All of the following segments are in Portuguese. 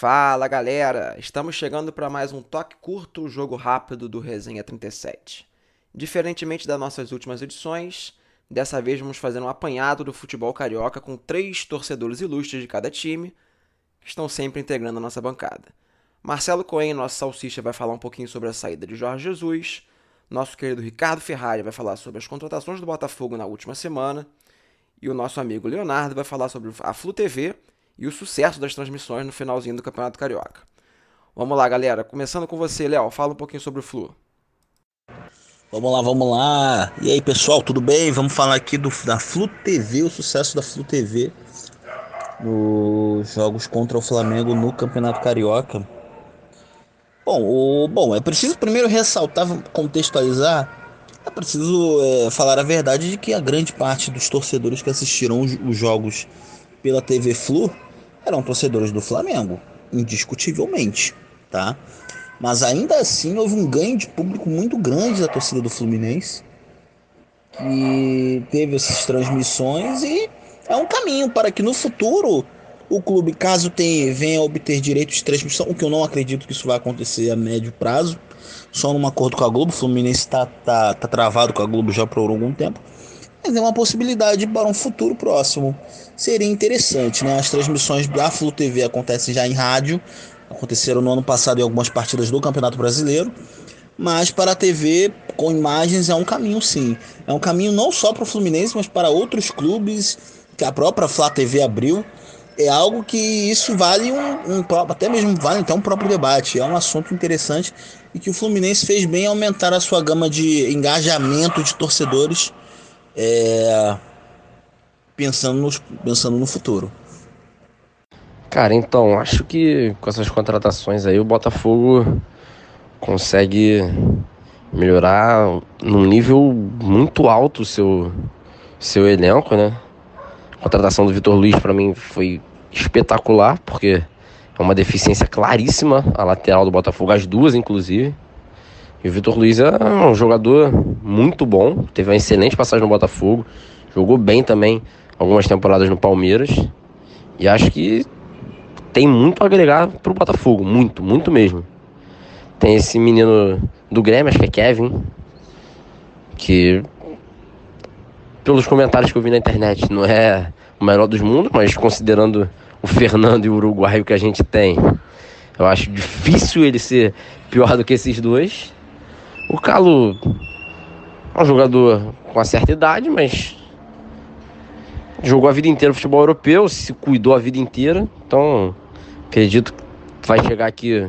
Fala galera, estamos chegando para mais um toque curto, jogo rápido do Resenha 37. Diferentemente das nossas últimas edições, dessa vez vamos fazer um apanhado do futebol carioca com três torcedores ilustres de cada time que estão sempre integrando a nossa bancada. Marcelo Cohen, nosso salsicha, vai falar um pouquinho sobre a saída de Jorge Jesus. Nosso querido Ricardo Ferrari vai falar sobre as contratações do Botafogo na última semana. E o nosso amigo Leonardo vai falar sobre a Flu TV e o sucesso das transmissões no finalzinho do Campeonato Carioca. Vamos lá, galera. Começando com você, Léo. Fala um pouquinho sobre o Flu. Vamos lá, vamos lá. E aí, pessoal, tudo bem? Vamos falar aqui do, da Flu TV, o sucesso da Flu TV nos jogos contra o Flamengo no Campeonato Carioca. Bom, o, bom, é preciso primeiro ressaltar, contextualizar. É preciso é, falar a verdade de que a grande parte dos torcedores que assistiram os, os jogos pela TV Flu eram torcedores do Flamengo, indiscutivelmente, tá? Mas ainda assim houve um ganho de público muito grande da torcida do Fluminense, que teve essas transmissões e é um caminho para que no futuro o clube, caso tenha, venha a obter direitos de transmissão, o que eu não acredito que isso vai acontecer a médio prazo, só num acordo com a Globo. O Fluminense está tá, tá travado com a Globo já por algum tempo. Mas é uma possibilidade para um futuro próximo. Seria interessante, né? As transmissões da Flu TV acontecem já em rádio, aconteceram no ano passado em algumas partidas do Campeonato Brasileiro. Mas para a TV com imagens é um caminho sim. É um caminho não só para o Fluminense, mas para outros clubes que a própria Flá TV abriu é algo que isso vale um, um, até mesmo vale até um próprio debate. É um assunto interessante e que o Fluminense fez bem aumentar a sua gama de engajamento de torcedores, é, pensando, nos, pensando no futuro. Cara, então acho que com essas contratações aí o Botafogo consegue melhorar num nível muito alto o seu seu elenco, né? A contratação do Vitor Luiz para mim foi espetacular, porque é uma deficiência claríssima a lateral do Botafogo, as duas inclusive. E o Vitor Luiz é um jogador muito bom, teve uma excelente passagem no Botafogo, jogou bem também algumas temporadas no Palmeiras. E acho que tem muito a agregar pro Botafogo, muito, muito mesmo. Tem esse menino do Grêmio, acho que é Kevin, que pelos comentários que eu vi na internet não é o melhor dos mundos, mas considerando o Fernando e o Uruguai que a gente tem, eu acho difícil ele ser pior do que esses dois. O Calo é um jogador com uma certa idade, mas jogou a vida inteira no futebol europeu, se cuidou a vida inteira, então acredito que vai chegar aqui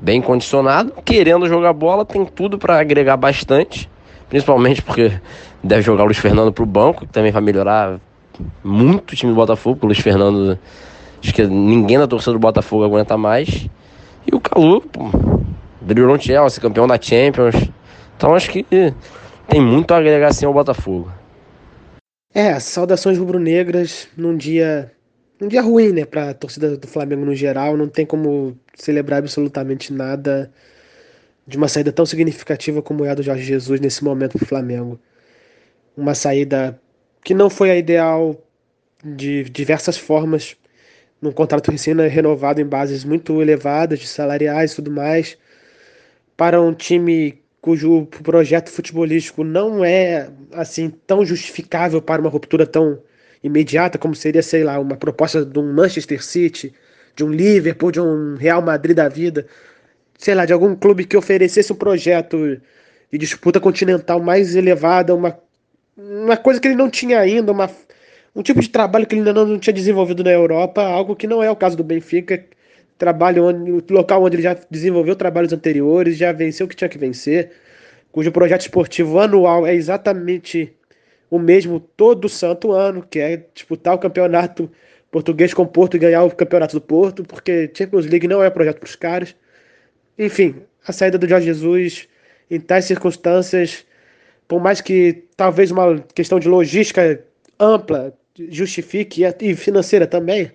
bem condicionado, querendo jogar bola, tem tudo para agregar bastante, principalmente porque deve jogar o Luiz Fernando pro banco, que também vai melhorar muito o time do Botafogo. O Luiz Fernando, acho que ninguém na torcida do Botafogo aguenta mais. E o Calu, brilhou no Chelsea, campeão da Champions. Então acho que tem muito a agregar assim ao Botafogo. É, saudações rubro-negras num dia um dia ruim, né, para torcida do Flamengo no geral, não tem como celebrar absolutamente nada de uma saída tão significativa como é a do Jorge Jesus nesse momento para o Flamengo. Uma saída que não foi a ideal de diversas formas, num contrato recém-renovado em bases muito elevadas de salariais e tudo mais, para um time cujo projeto futebolístico não é assim tão justificável para uma ruptura tão imediata como seria, sei lá, uma proposta de um Manchester City, de um Liverpool, de um Real Madrid da vida, sei lá, de algum clube que oferecesse um projeto de disputa continental mais elevada, uma uma coisa que ele não tinha ainda, uma, um tipo de trabalho que ele ainda não, não tinha desenvolvido na Europa, algo que não é o caso do Benfica, trabalho local onde ele já desenvolveu trabalhos anteriores, já venceu o que tinha que vencer, cujo projeto esportivo anual é exatamente o mesmo todo santo ano, que é disputar o campeonato português com o Porto e ganhar o campeonato do Porto, porque Champions League não é projeto para os caras. Enfim, a saída do Jorge Jesus em tais circunstâncias por mais que talvez uma questão de logística ampla justifique e financeira também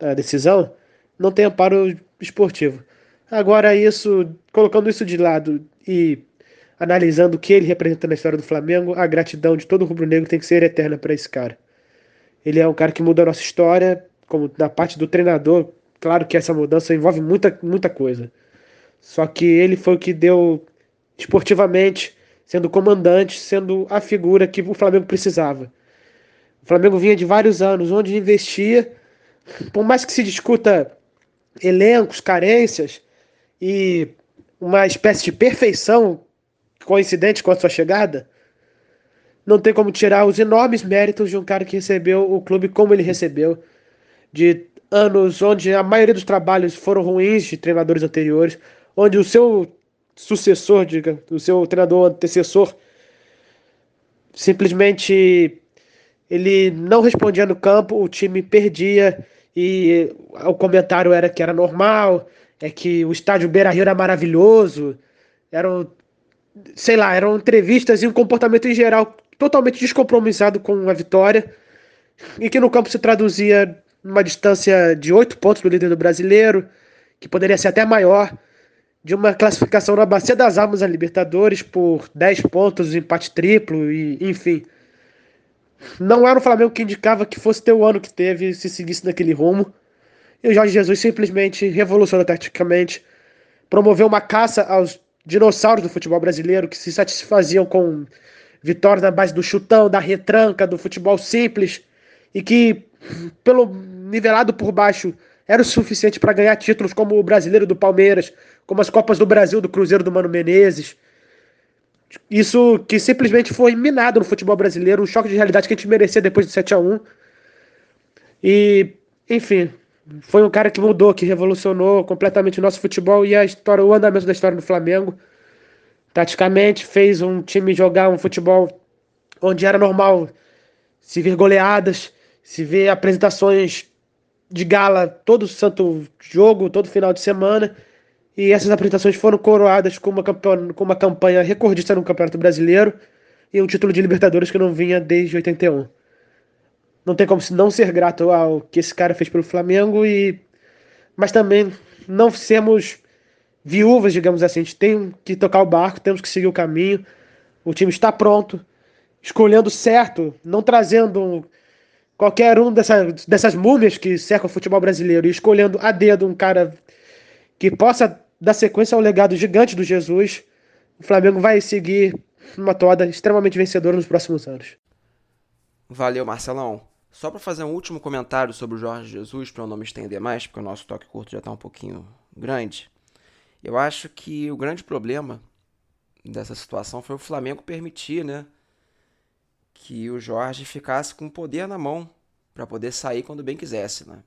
a decisão, não tem amparo esportivo. Agora isso, colocando isso de lado e analisando o que ele representa na história do Flamengo, a gratidão de todo rubro-negro tem que ser eterna para esse cara. Ele é um cara que muda a nossa história, como na parte do treinador, Claro que essa mudança envolve muita, muita coisa. Só que ele foi o que deu esportivamente, sendo comandante, sendo a figura que o Flamengo precisava. O Flamengo vinha de vários anos onde investia, por mais que se discuta elencos, carências e uma espécie de perfeição coincidente com a sua chegada, não tem como tirar os enormes méritos de um cara que recebeu o clube como ele recebeu, de anos onde a maioria dos trabalhos foram ruins de treinadores anteriores, onde o seu sucessor, diga, o seu treinador antecessor, simplesmente ele não respondia no campo, o time perdia e o comentário era que era normal, é que o estádio Beira Rio era maravilhoso, eram, sei lá, eram entrevistas e um comportamento em geral totalmente descompromissado com a vitória e que no campo se traduzia numa distância de oito pontos do líder do brasileiro, que poderia ser até maior, de uma classificação na Bacia das Almas a Libertadores por 10 pontos, empate triplo e enfim. Não era o Flamengo que indicava que fosse ter o ano que teve se seguisse naquele rumo. E o Jorge Jesus simplesmente revolucionou taticamente, promoveu uma caça aos dinossauros do futebol brasileiro que se satisfaziam com vitórias na base do chutão, da retranca, do futebol simples e que, pelo nivelado por baixo, era o suficiente para ganhar títulos como o brasileiro do Palmeiras, como as Copas do Brasil do Cruzeiro do Mano Menezes. Isso que simplesmente foi minado no futebol brasileiro, um choque de realidade que a gente merecia depois de 7 a 1 E, enfim, foi um cara que mudou, que revolucionou completamente o nosso futebol e a história, o andamento da história do Flamengo. Taticamente, fez um time jogar um futebol onde era normal se ver goleadas, se ver apresentações de gala todo santo jogo, todo final de semana. E essas apresentações foram coroadas com uma, campanha, com uma campanha recordista no Campeonato Brasileiro e um título de Libertadores que não vinha desde 81. Não tem como não ser grato ao que esse cara fez pelo Flamengo e mas também não sermos viúvas, digamos assim. A gente tem que tocar o barco, temos que seguir o caminho. O time está pronto, escolhendo certo, não trazendo qualquer um dessas, dessas múmias que cercam o futebol brasileiro e escolhendo a dedo um cara que possa dar sequência ao legado gigante do Jesus, o Flamengo vai seguir uma toada extremamente vencedora nos próximos anos. Valeu, Marcelão. Só para fazer um último comentário sobre o Jorge Jesus, para eu não me estender mais, porque o nosso toque curto já está um pouquinho grande. Eu acho que o grande problema dessa situação foi o Flamengo permitir, né, que o Jorge ficasse com o poder na mão para poder sair quando bem quisesse, né?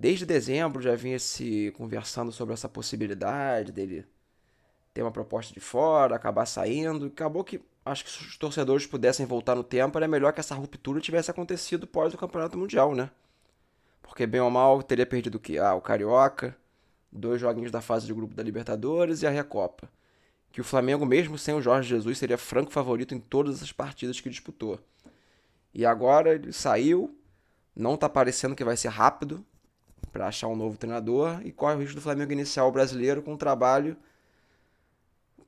Desde dezembro já vinha se conversando sobre essa possibilidade dele ter uma proposta de fora, acabar saindo. Acabou que acho que se os torcedores pudessem voltar no tempo, era melhor que essa ruptura tivesse acontecido pós o Campeonato Mundial, né? Porque bem ou mal teria perdido o que? Ah, o Carioca, dois joguinhos da fase de grupo da Libertadores e a Recopa. Que o Flamengo, mesmo sem o Jorge Jesus, seria franco favorito em todas as partidas que disputou. E agora ele saiu, não tá parecendo que vai ser rápido, para achar um novo treinador e corre o risco do Flamengo iniciar o brasileiro com um trabalho.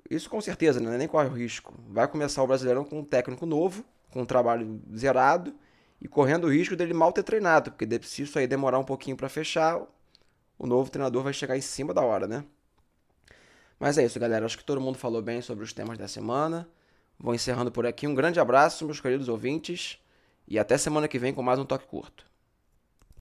Isso com certeza, né? nem corre o risco. Vai começar o brasileirão com um técnico novo, com um trabalho zerado e correndo o risco dele mal ter treinado, porque se isso aí demorar um pouquinho para fechar, o novo treinador vai chegar em cima da hora, né? Mas é isso, galera. Acho que todo mundo falou bem sobre os temas da semana. Vou encerrando por aqui. Um grande abraço, meus queridos ouvintes, e até semana que vem com mais um toque curto.